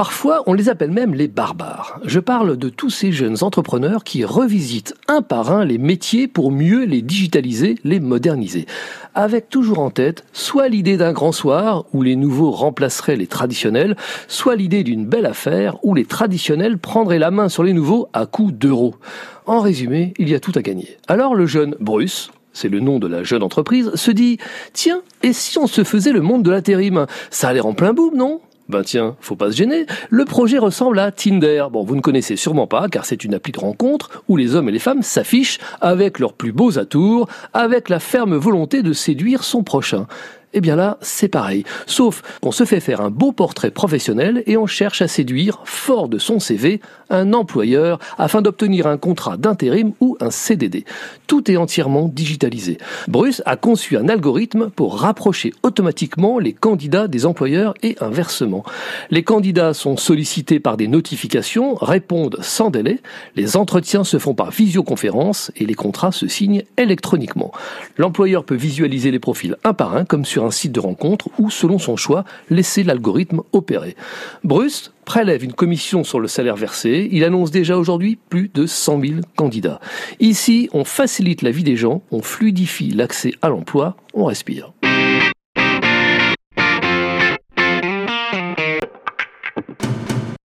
Parfois, on les appelle même les barbares. Je parle de tous ces jeunes entrepreneurs qui revisitent un par un les métiers pour mieux les digitaliser, les moderniser. Avec toujours en tête soit l'idée d'un grand soir où les nouveaux remplaceraient les traditionnels, soit l'idée d'une belle affaire où les traditionnels prendraient la main sur les nouveaux à coups d'euros. En résumé, il y a tout à gagner. Alors le jeune Bruce, c'est le nom de la jeune entreprise, se dit Tiens, et si on se faisait le monde de l'intérim? Ça a l'air en plein boom, non? Ben tiens, faut pas se gêner. Le projet ressemble à Tinder. Bon, vous ne connaissez sûrement pas, car c'est une appli de rencontre où les hommes et les femmes s'affichent avec leurs plus beaux atours, avec la ferme volonté de séduire son prochain. Eh bien là, c'est pareil. Sauf qu'on se fait faire un beau portrait professionnel et on cherche à séduire, fort de son CV, un employeur afin d'obtenir un contrat d'intérim ou un CDD. Tout est entièrement digitalisé. Bruce a conçu un algorithme pour rapprocher automatiquement les candidats des employeurs et inversement. Les candidats sont sollicités par des notifications, répondent sans délai, les entretiens se font par visioconférence et les contrats se signent électroniquement. L'employeur peut visualiser les profils un par un comme sur un site de rencontre ou, selon son choix, laisser l'algorithme opérer. Bruce prélève une commission sur le salaire versé. Il annonce déjà aujourd'hui plus de 100 000 candidats. Ici, on facilite la vie des gens, on fluidifie l'accès à l'emploi, on respire.